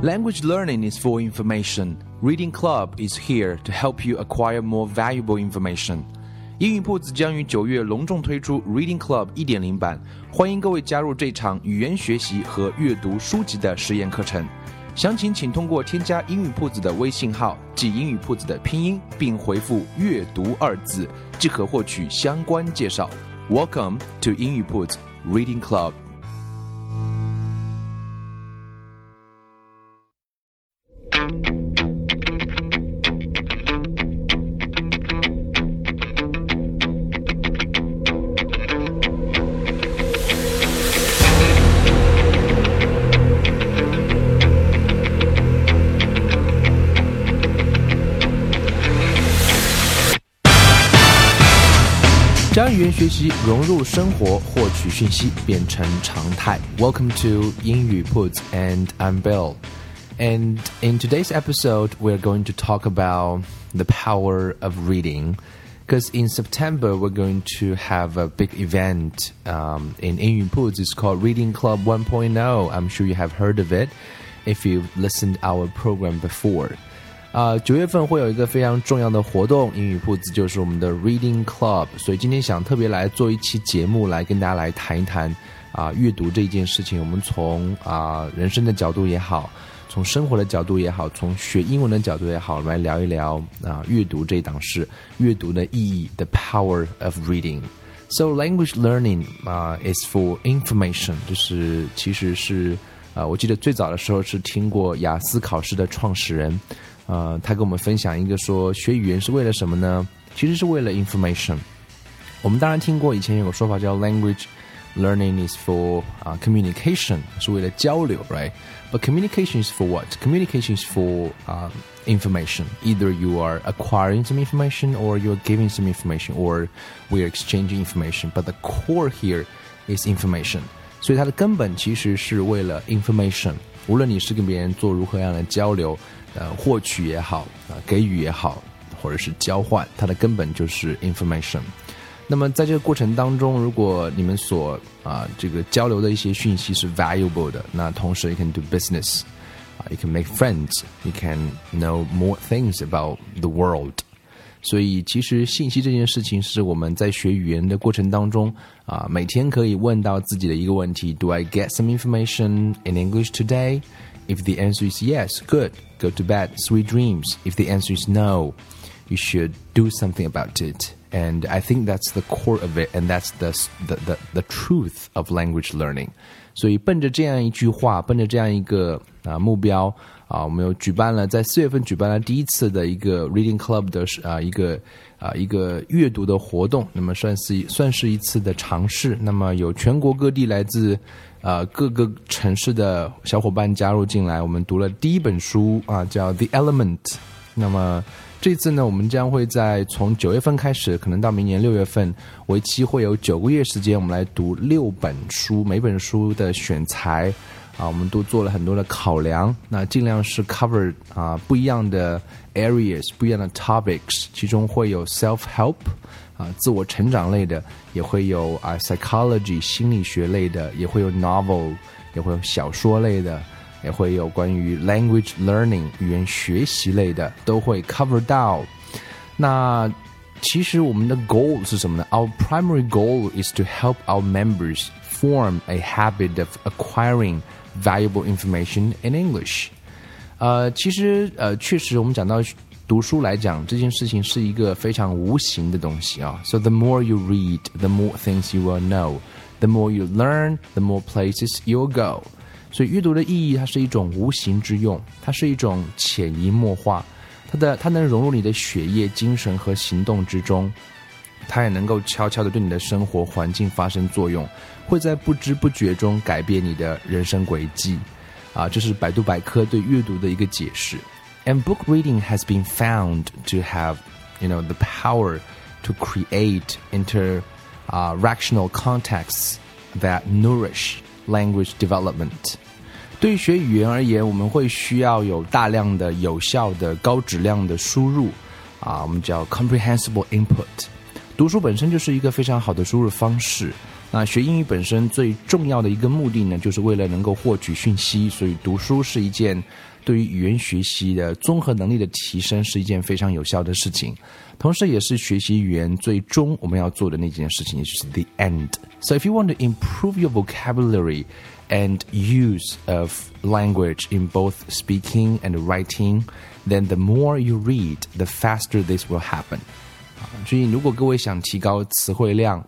Language learning is for information. Reading Club is here to help you acquire more valuable information. 英语铺子将于九月隆重推出 Reading Club 一点零版，欢迎各位加入这场语言学习和阅读书籍的实验课程。详情请通过添加英语铺子的微信号，即英语铺子的拼音，并回复“阅读”二字，即可获取相关介绍。Welcome to 英语铺子 Reading Club。将语言学习融入生活，获取讯息变成常态。Welcome to 英语 Puts and I'm Bill. And in today's episode, we're going to talk about the power of reading. Because in September, we're going to have a big event um, in 英语 Puts. It's called Reading Club 1.0. I'm sure you have heard of it if you've listened our program before. 啊，九月份会有一个非常重要的活动，英语铺子就是我们的 Reading Club，所以今天想特别来做一期节目，来跟大家来谈一谈啊阅读这一件事情。我们从啊人生的角度也好，从生活的角度也好，从学英文的角度也好，来聊一聊啊阅读这一档事，阅读的意义，the power of reading。So language learning 啊 is for information，就是其实是啊，我记得最早的时候是听过雅思考试的创始人。呃，他跟我们分享一个说，学语言是为了什么呢？其实是为了 information。我们当然听过以前有个说法叫 language learning is for 啊 communication，是为了交流，right？But communication is for what? Communication is for 啊 information. Either you are acquiring some information or you are giving some information or we are exchanging information. But the core here is information. 所以它的根本其实是为了 information。无论你是跟别人做如何样的交流。 呃，获取也好，啊，给予也好，或者是交换，它的根本就是 information。那么在这个过程当中，如果你们所啊这个交流的一些讯息是 valuable 的，那同时 you can do business，啊，you can make friends，you can know more things about the world。所以其实信息这件事情是我们在学语言的过程当中啊，每天可以问到自己的一个问题：Do I get some information in English today？If the answer is yes, good, go to bed, sweet dreams. If the answer is no, you should do something about it. And I think that's the core of it, and that's the the the, the truth of language learning. 所以奔着这样一句话，奔着这样一个啊目标啊，我们又举办了在四月份举办了第一次的一个 Reading Club 的啊一个啊一个阅读的活动，那么算是算是一次的尝试。那么有全国各地来自 呃，各个城市的小伙伴加入进来，我们读了第一本书啊，叫《The Element》。那么这次呢，我们将会在从九月份开始，可能到明年六月份，为期会有九个月时间，我们来读六本书。每本书的选材啊，我们都做了很多的考量，那尽量是 cover 啊不一样的 areas，不一样的 topics，其中会有 self help。啊，自我成长类的也会有啊，psychology 心理学类的也会有 novel，也会有小说类的，也会有关于 language learning 语言学习类的都会 cover 到。那其实我们的 goal 是什么呢？Our primary goal is to help our members form a habit of acquiring valuable information in English。呃，其实呃，确实我们讲到。读书来讲，这件事情是一个非常无形的东西啊。So the more you read, the more things you will know. The more you learn, the more places you'll go. 所以阅读的意义，它是一种无形之用，它是一种潜移默化，它的它能融入你的血液、精神和行动之中，它也能够悄悄的对你的生活环境发生作用，会在不知不觉中改变你的人生轨迹。啊，这是百度百科对阅读的一个解释。And book reading has been found to have, you know, the power to create inter-rational contexts that nourish language development. 对于学语言而言，我们会需要有大量的、有效的、高质量的输入，啊，我们叫 comprehensible input。读书本身就是一个非常好的输入方式。 那学英语本身最重要的一个目的呢，就是为了能够获取讯息，所以读书是一件对于语言学习的综合能力的提升是一件非常有效的事情，同时也是学习语言最终我们要做的那件事情，也就是 the end。So if you want to improve your vocabulary and use of language in both speaking and writing, then the more you read, the faster this will happen. 所以，如果各位想提高词汇量，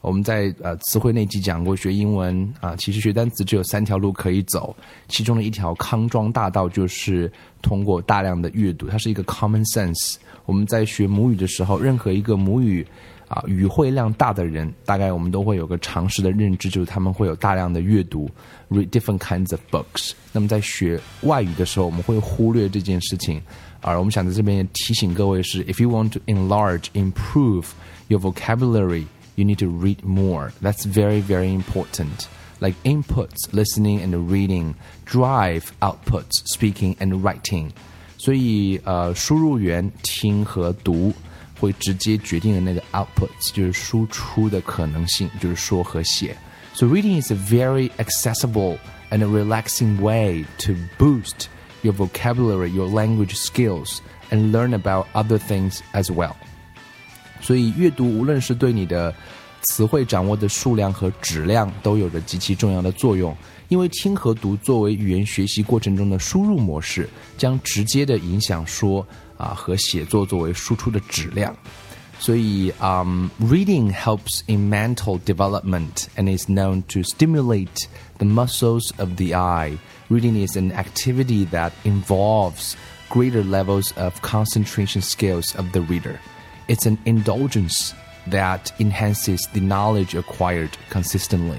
我们在呃词汇那集讲过，学英文啊，其实学单词只有三条路可以走，其中的一条康庄大道就是通过大量的阅读，它是一个 common sense。我们在学母语的时候，任何一个母语啊语汇量大的人，大概我们都会有个常识的认知，就是他们会有大量的阅读，read different kinds of books。那么在学外语的时候，我们会忽略这件事情。而我们想在这边提醒各位是，if you want to enlarge, improve your vocabulary, you need to read more. That's very, very important. Like inputs, listening and reading, drive outputs, speaking and writing. 所以呃，输入源听和读 会直接决定了那个 outputs，就是输出的可能性，就是说和写。So reading is a very accessible and a relaxing way to boost your vocabulary, your language skills, and learn about other things as well. 所以阅读无论是对你的 词汇掌握的数量和质量都有着极其重要的作用，因为听和读作为语言学习过程中的输入模式，将直接的影响说啊和写作作为输出的质量。所以，嗯、um,，reading helps in mental development and is known to stimulate the muscles of the eye reading is an activity that involves greater levels of concentration skills of the reader. It's an indulgence that enhances the knowledge acquired consistently.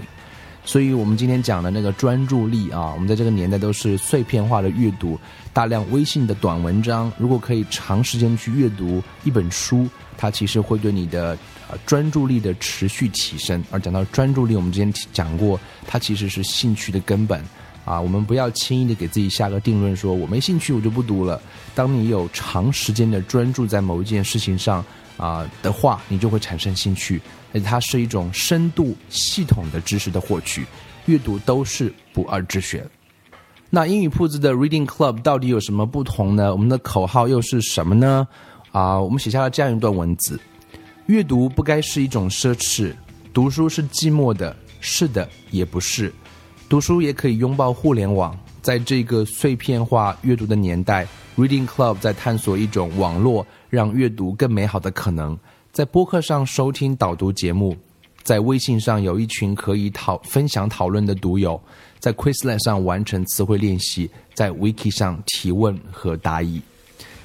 所以，我们今天讲的那个专注力啊，我们在这个年代都是碎片化的阅读，大量微信的短文章。如果可以长时间去阅读一本书，它其实会对你的专注力的持续提升。而讲到专注力，我们之前讲过，它其实是兴趣的根本。啊，我们不要轻易的给自己下个定论，说我没兴趣，我就不读了。当你有长时间的专注在某一件事情上啊的话，你就会产生兴趣，而且它是一种深度、系统的知识的获取。阅读都是不二之选。那英语铺子的 Reading Club 到底有什么不同呢？我们的口号又是什么呢？啊，我们写下了这样一段文字：阅读不该是一种奢侈，读书是寂寞的，是的，也不是。读书也可以拥抱互联网，在这个碎片化阅读的年代，Reading Club 在探索一种网络让阅读更美好的可能。在播客上收听导读节目，在微信上有一群可以讨分享讨论的读友，在 Quizlet 上完成词汇练习，在 Wiki 上提问和答疑。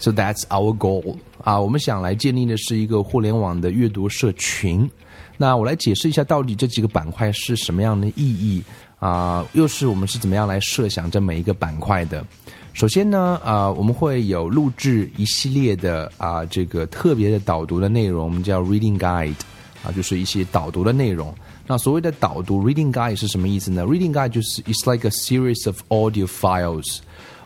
So that's our goal 啊！我们想来建立的是一个互联网的阅读社群。那我来解释一下，到底这几个板块是什么样的意义。啊，又是我们是怎么样来设想这每一个板块的？首先呢，啊，我们会有录制一系列的啊，这个特别的导读的内容，我们叫 reading guide，啊，就是一些导读的内容。那所谓的导读 reading guide 是什么意思呢？reading guide 就是 it's like a series of audio files，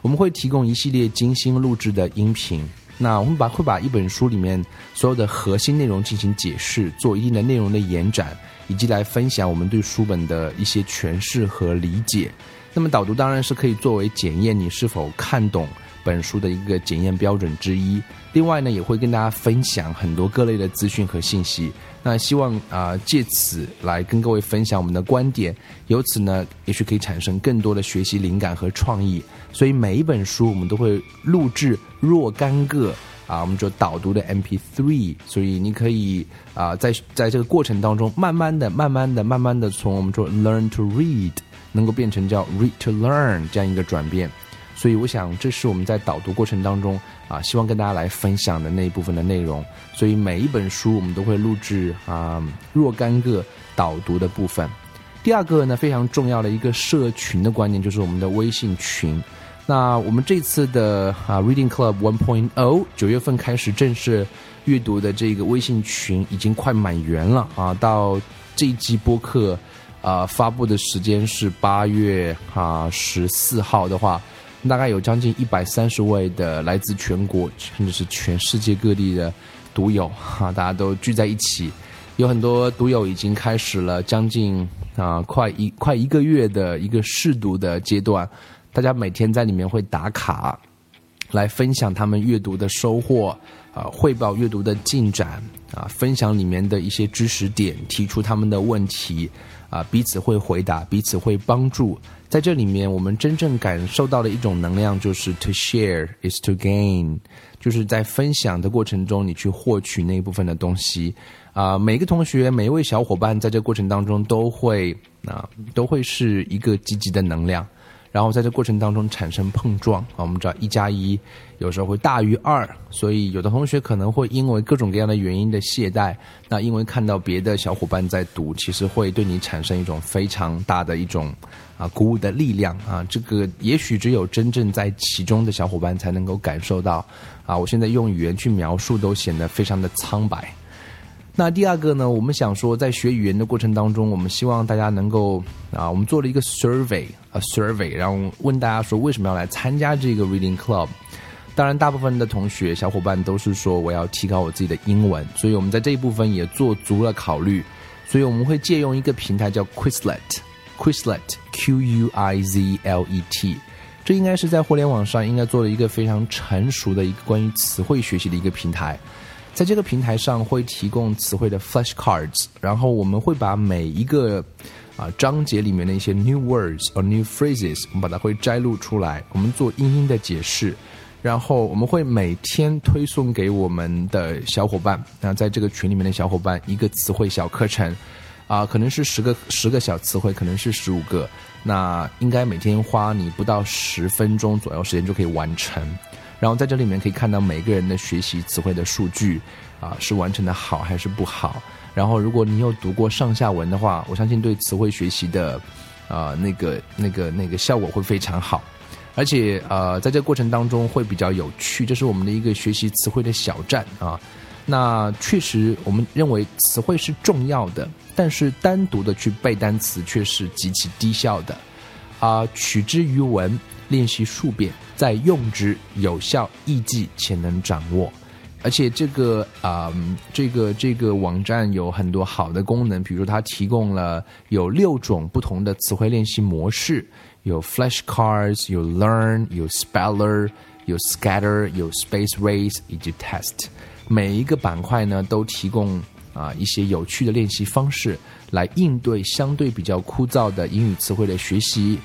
我们会提供一系列精心录制的音频。那我们把会把一本书里面所有的核心内容进行解释，做一定的内容的延展。以及来分享我们对书本的一些诠释和理解。那么导读当然是可以作为检验你是否看懂本书的一个检验标准之一。另外呢，也会跟大家分享很多各类的资讯和信息。那希望啊借此来跟各位分享我们的观点，由此呢也许可以产生更多的学习灵感和创意。所以每一本书我们都会录制若干个。啊，我们说导读的 MP3，所以你可以啊，在在这个过程当中，慢慢的、慢慢的、慢慢的，从我们说 learn to read，能够变成叫 read to learn 这样一个转变。所以我想，这是我们在导读过程当中啊，希望跟大家来分享的那一部分的内容。所以每一本书我们都会录制啊若干个导读的部分。第二个呢，非常重要的一个社群的观念，就是我们的微信群。那我们这次的啊 Reading Club One Point O 九月份开始正式阅读的这个微信群已经快满员了啊！到这一季播客啊发布的时间是八月啊十四号的话，大概有将近一百三十位的来自全国甚至是全世界各地的读友哈，大家都聚在一起。有很多读友已经开始了将近啊快一快一个月的一个试读的阶段，大家每天在里面会打卡，来分享他们阅读的收获，啊汇报阅读的进展，啊分享里面的一些知识点，提出他们的问题，啊彼此会回答，彼此会帮助。在这里面，我们真正感受到的一种能量就是 to share is to gain，就是在分享的过程中，你去获取那一部分的东西。啊，每个同学，每一位小伙伴，在这过程当中都会啊，都会是一个积极的能量，然后在这过程当中产生碰撞啊。我们知道一加一有时候会大于二，所以有的同学可能会因为各种各样的原因的懈怠，那因为看到别的小伙伴在读，其实会对你产生一种非常大的一种啊鼓舞的力量啊。这个也许只有真正在其中的小伙伴才能够感受到啊。我现在用语言去描述都显得非常的苍白。那第二个呢？我们想说，在学语言的过程当中，我们希望大家能够啊，我们做了一个 survey，啊 survey，然后问大家说为什么要来参加这个 reading club？当然，大部分的同学小伙伴都是说我要提高我自己的英文，所以我们在这一部分也做足了考虑，所以我们会借用一个平台叫 Quizlet，Quizlet，Q U I Z L E T，这应该是在互联网上应该做了一个非常成熟的一个关于词汇学习的一个平台。在这个平台上会提供词汇的 flashcards，然后我们会把每一个啊章节里面的一些 new words or new phrases，我们把它会摘录出来，我们做英英的解释，然后我们会每天推送给我们的小伙伴，那在这个群里面的小伙伴一个词汇小课程，啊，可能是十个十个小词汇，可能是十五个，那应该每天花你不到十分钟左右时间就可以完成。然后在这里面可以看到每个人的学习词汇的数据，啊，是完成的好还是不好。然后如果你有读过上下文的话，我相信对词汇学习的，啊，那个那个那个效果会非常好。而且呃，在这过程当中会比较有趣，这是我们的一个学习词汇的小站啊。那确实我们认为词汇是重要的，但是单独的去背单词却是极其低效的，啊，取之于文。练习数遍，再用之有效、易记且能掌握。而且这个啊，这个这个网站有很多好的功能，比如它提供了有六种不同的词汇练习模式，有 flashcards，有 learn，有 speller，有 scatter，有 space race 以及 test。每一个板块呢，都提供啊一些有趣的练习方式，来应对相对比较枯燥的英语词汇的学习。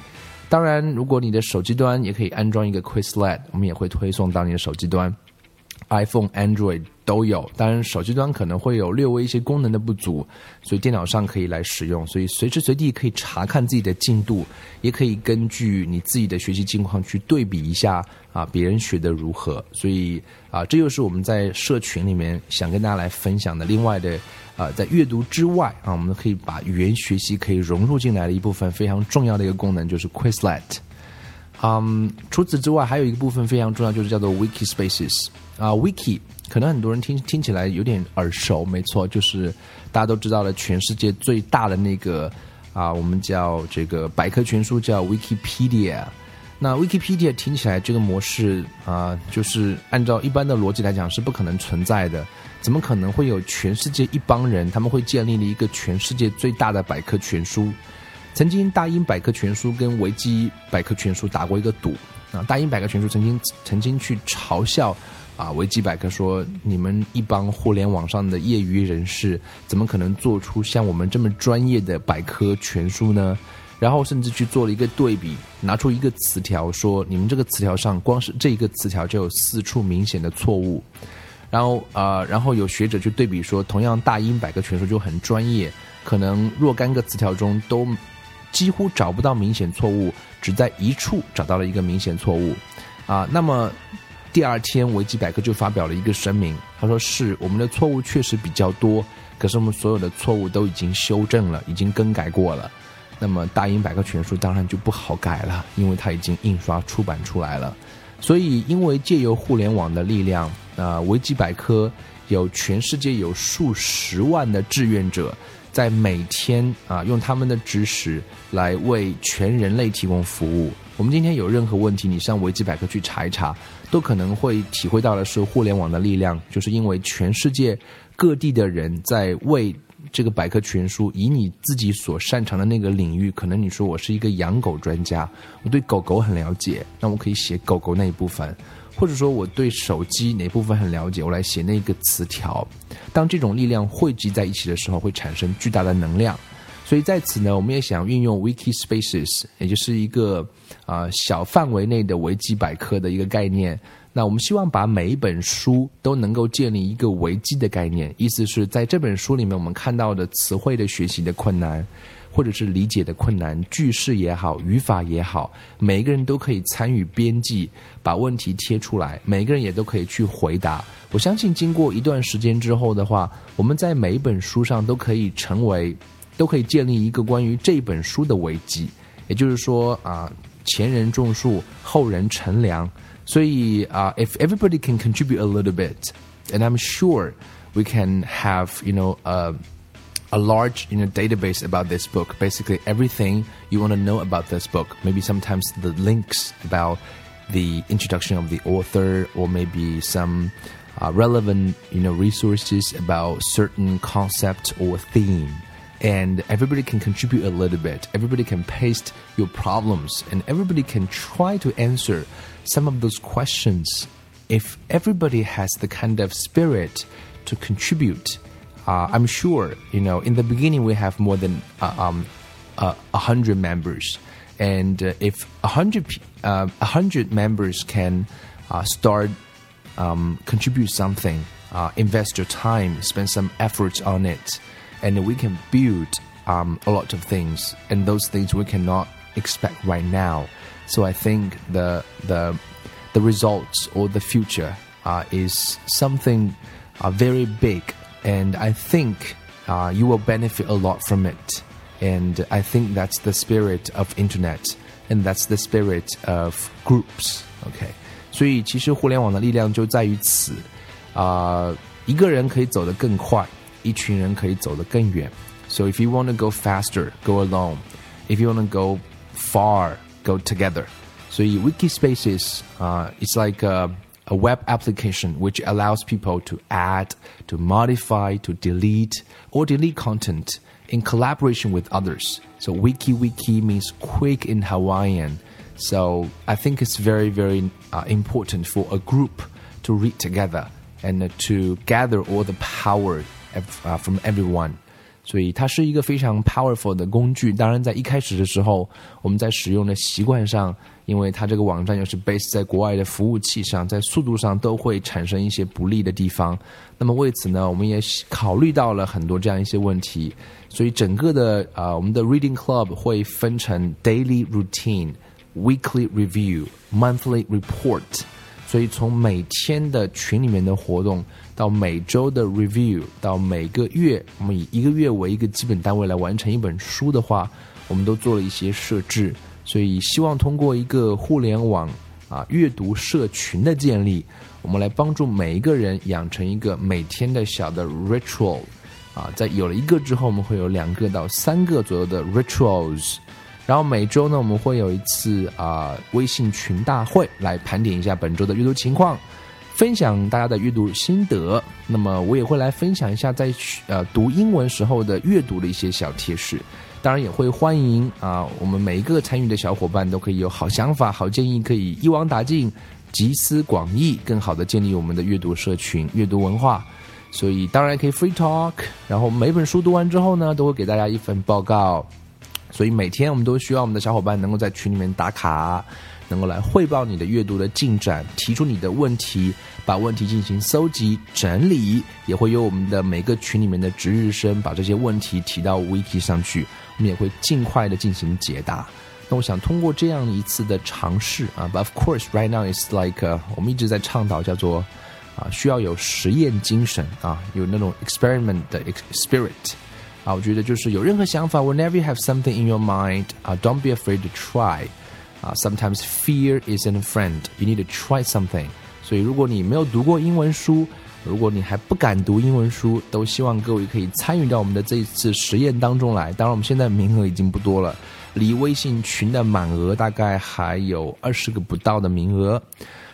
当然，如果你的手机端也可以安装一个 Quizlet，我们也会推送到你的手机端，iPhone、Android 都有。当然，手机端可能会有略微一些功能的不足，所以电脑上可以来使用。所以随时随地可以查看自己的进度，也可以根据你自己的学习境况去对比一下啊，别人学的如何。所以啊，这又是我们在社群里面想跟大家来分享的另外的。啊，在阅读之外啊，我们可以把语言学习可以融入进来的一部分非常重要的一个功能就是 Quizlet。嗯，除此之外，还有一个部分非常重要，就是叫做 Wiki Spaces。啊，Wiki 可能很多人听听起来有点耳熟，没错，就是大家都知道的全世界最大的那个啊，我们叫这个百科全书叫 Wikipedia。那 Wikipedia 听起来这个模式啊，就是按照一般的逻辑来讲是不可能存在的。怎么可能会有全世界一帮人，他们会建立了一个全世界最大的百科全书？曾经大英百科全书跟维基百科全书打过一个赌啊，大英百科全书曾经曾经去嘲笑啊维基百科说，你们一帮互联网上的业余人士，怎么可能做出像我们这么专业的百科全书呢？然后甚至去做了一个对比，拿出一个词条说，你们这个词条上光是这一个词条就有四处明显的错误。然后啊，然后有学者去对比说，同样大英百科全书就很专业，可能若干个词条中都几乎找不到明显错误，只在一处找到了一个明显错误，啊，那么第二天维基百科就发表了一个声明，他说是我们的错误确实比较多，可是我们所有的错误都已经修正了，已经更改过了，那么大英百科全书当然就不好改了，因为它已经印刷出版出来了。所以，因为借由互联网的力量，啊，维基百科有全世界有数十万的志愿者，在每天啊，用他们的知识来为全人类提供服务。我们今天有任何问题，你上维基百科去查一查，都可能会体会到的是互联网的力量，就是因为全世界各地的人在为这个百科全书，以你自己所擅长的那个领域，可能你说我是一个养狗专家，我对狗狗很了解，那我可以写狗狗那一部分。或者说我对手机哪部分很了解，我来写那个词条。当这种力量汇集在一起的时候，会产生巨大的能量。所以在此呢，我们也想运用 Wiki Spaces，也就是一个啊小范围内的维基百科的一个概念。那我们希望把每一本书都能够建立一个维基的概念，意思是在这本书里面我们看到的词汇的学习的困难。或者是理解的困难，句式也好，语法也好，每一个人都可以参与编辑，把问题贴出来，每个人也都可以去回答。我相信，经过一段时间之后的话，我们在每一本书上都可以成为，都可以建立一个关于这本书的危机。也就是说啊，前人种树，后人乘凉。所以啊，if everybody can contribute a little bit，and I'm sure we can have you know a a large you know database about this book. Basically everything you want to know about this book. Maybe sometimes the links about the introduction of the author or maybe some uh, relevant you know resources about certain concept or theme. And everybody can contribute a little bit. Everybody can paste your problems and everybody can try to answer some of those questions. If everybody has the kind of spirit to contribute I'm sure you know in the beginning we have more than uh, um, uh, a hundred members, and uh, if a hundred uh, a hundred members can uh, start um, contribute something, invest your time, spend some efforts on it, and we can build um, a lot of things, and those things we cannot expect right now. So I think the the the results or the future is something very big and I think uh, you will benefit a lot from it. And I think that's the spirit of internet, and that's the spirit of groups. OK，所以其实互联网的力量就在于此啊、呃，一个人可以走得更快，一群人可以走得更远。So if you want to go faster, go alone. If you want to go far, go together. 所以 Wiki Spaces 啊、uh,，it's like a a web application which allows people to add, to modify, to delete, or delete content in collaboration with others. So wiki wiki means quick in Hawaiian. So I think it's very very uh, important for a group to read together and to gather all the power uh, from everyone. 所以它是一个非常 powerful 的工具。当然，在一开始的时候，我们在使用的习惯上，因为它这个网站又是 base 在国外的服务器上，在速度上都会产生一些不利的地方。那么为此呢，我们也考虑到了很多这样一些问题。所以整个的啊，我们的 Reading Club 会分成 daily routine、weekly review、monthly report。所以从每天的群里面的活动。到每周的 review，到每个月，我们以一个月为一个基本单位来完成一本书的话，我们都做了一些设置。所以希望通过一个互联网啊阅读社群的建立，我们来帮助每一个人养成一个每天的小的 ritual。啊，在有了一个之后，我们会有两个到三个左右的 rituals。然后每周呢，我们会有一次啊微信群大会，来盘点一下本周的阅读情况。分享大家的阅读心得，那么我也会来分享一下在呃读英文时候的阅读的一些小贴士。当然也会欢迎啊，我们每一个参与的小伙伴都可以有好想法、好建议，可以一网打尽，集思广益，更好的建立我们的阅读社群、阅读文化。所以当然可以 free talk，然后每本书读完之后呢，都会给大家一份报告。所以每天我们都需要我们的小伙伴能够在群里面打卡。能够来汇报你的阅读的进展，提出你的问题，把问题进行搜集整理，也会有我们的每个群里面的值日生把这些问题提到 wiki 上去，我们也会尽快的进行解答。那我想通过这样一次的尝试啊，But of course right now it's like 我们一直在倡导叫做啊需要有实验精神啊，有那种 experiment 的 spirit 啊，我觉得就是有任何想法，whenever you have something in your mind 啊，don't be afraid to try。啊，sometimes fear isn't a friend. You need to try something. 所以，如果你没有读过英文书，如果你还不敢读英文书，都希望各位可以参与到我们的这一次实验当中来。当然，我们现在名额已经不多了，离微信群的满额大概还有二十个不到的名额。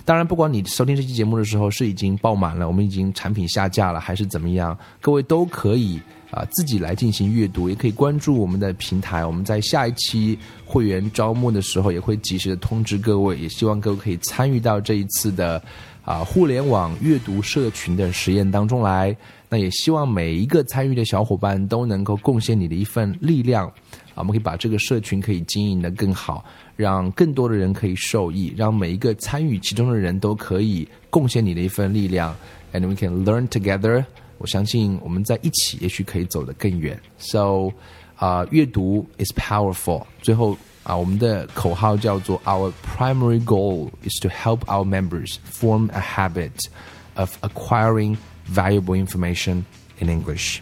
当然，不管你收听这期节目的时候是已经爆满了，我们已经产品下架了，还是怎么样，各位都可以啊自己来进行阅读，也可以关注我们的平台。我们在下一期会员招募的时候，也会及时的通知各位。也希望各位可以参与到这一次的啊互联网阅读社群的实验当中来。那也希望每一个参与的小伙伴都能够贡献你的一份力量。啊，我们可以把这个社群可以经营的更好，让更多的人可以受益，让每一个参与其中的人都可以贡献你的一份力量，and we can learn together。我相信我们在一起，也许可以走得更远。So，啊，阅读 is powerful。最后啊，我们的口号叫做 Our primary goal is to help our members form a habit of acquiring valuable information in English。